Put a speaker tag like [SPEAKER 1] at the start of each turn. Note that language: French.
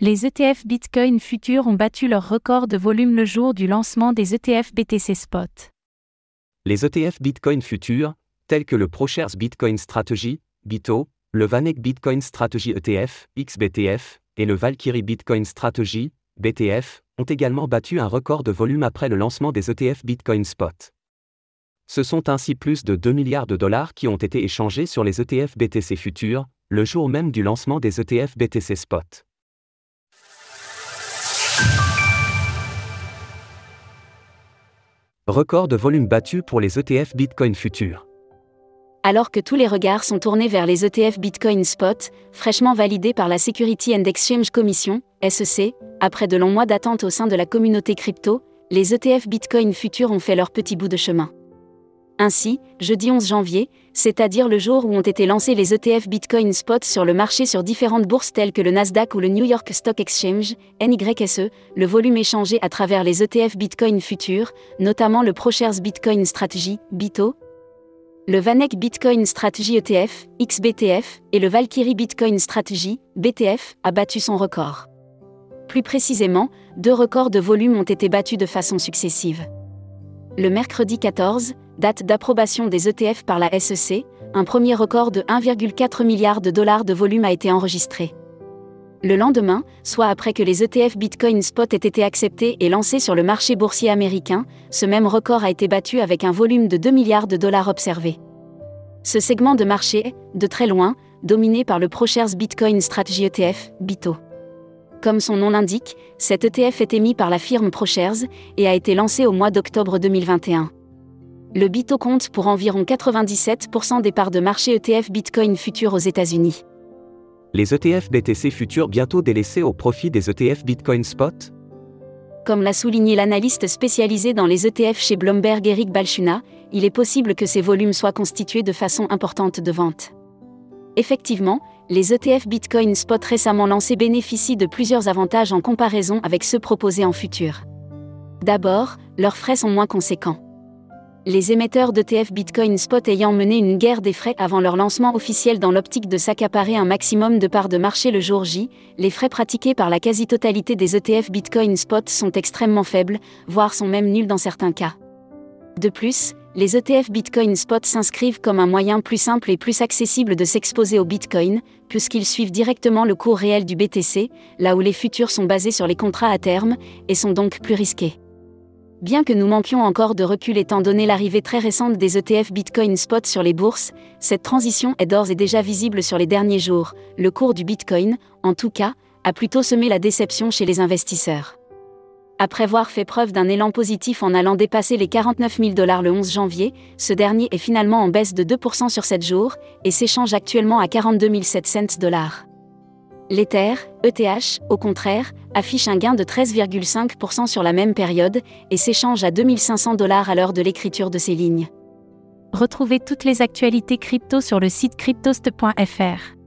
[SPEAKER 1] Les ETF Bitcoin futurs ont battu leur record de volume le jour du lancement des ETF BTC Spot.
[SPEAKER 2] Les ETF Bitcoin futurs, tels que le ProShares Bitcoin Strategy, BITO, le Vanek Bitcoin Strategy ETF, XBTF, et le Valkyrie Bitcoin Strategy, BTF, ont également battu un record de volume après le lancement des ETF Bitcoin Spot. Ce sont ainsi plus de 2 milliards de dollars qui ont été échangés sur les ETF BTC futurs, le jour même du lancement des ETF BTC Spot. Record de volume battu pour les ETF Bitcoin futurs.
[SPEAKER 3] Alors que tous les regards sont tournés vers les ETF Bitcoin Spot, fraîchement validés par la Security and Exchange Commission, SEC, après de longs mois d'attente au sein de la communauté crypto, les ETF Bitcoin futurs ont fait leur petit bout de chemin. Ainsi, jeudi 11 janvier, c'est-à-dire le jour où ont été lancés les ETF Bitcoin Spot sur le marché sur différentes bourses telles que le Nasdaq ou le New York Stock Exchange, NYSE, le volume échangé à travers les ETF Bitcoin futurs, notamment le ProShares Bitcoin Strategy, BITO, le Vanek Bitcoin Strategy ETF, XBTF, et le Valkyrie Bitcoin Strategy, BTF, a battu son record. Plus précisément, deux records de volume ont été battus de façon successive. Le mercredi 14, date d'approbation des ETF par la SEC, un premier record de 1,4 milliard de dollars de volume a été enregistré. Le lendemain, soit après que les ETF Bitcoin Spot aient été acceptés et lancés sur le marché boursier américain, ce même record a été battu avec un volume de 2 milliards de dollars observé. Ce segment de marché est, de très loin, dominé par le ProShares Bitcoin Strategy ETF, BITO. Comme son nom l'indique, cet ETF est émis par la firme ProShares et a été lancé au mois d'octobre 2021. Le BITO compte pour environ 97% des parts de marché ETF Bitcoin futurs aux États-Unis.
[SPEAKER 2] Les ETF BTC futurs bientôt délaissés au profit des ETF Bitcoin Spot?
[SPEAKER 3] Comme l'a souligné l'analyste spécialisé dans les ETF chez Bloomberg Eric Balchuna, il est possible que ces volumes soient constitués de façon importante de vente. Effectivement, les ETF Bitcoin Spot récemment lancés bénéficient de plusieurs avantages en comparaison avec ceux proposés en futur. D'abord, leurs frais sont moins conséquents les émetteurs d'ETF Bitcoin Spot ayant mené une guerre des frais avant leur lancement officiel dans l'optique de s'accaparer un maximum de parts de marché le jour J, les frais pratiqués par la quasi-totalité des ETF Bitcoin Spot sont extrêmement faibles, voire sont même nuls dans certains cas. De plus, les ETF Bitcoin Spot s'inscrivent comme un moyen plus simple et plus accessible de s'exposer au Bitcoin, puisqu'ils suivent directement le cours réel du BTC, là où les futurs sont basés sur les contrats à terme, et sont donc plus risqués. Bien que nous manquions encore de recul étant donné l'arrivée très récente des ETF Bitcoin Spot sur les bourses, cette transition est d'ores et déjà visible sur les derniers jours. Le cours du Bitcoin, en tout cas, a plutôt semé la déception chez les investisseurs. Après avoir fait preuve d'un élan positif en allant dépasser les 49 000 dollars le 11 janvier, ce dernier est finalement en baisse de 2% sur 7 jours et s'échange actuellement à 42 700 dollars. L'Ether, ETH, au contraire, affiche un gain de 13,5% sur la même période et s'échange à 2500 dollars à l'heure de l'écriture de ces lignes.
[SPEAKER 1] Retrouvez toutes les actualités crypto sur le site cryptost.fr.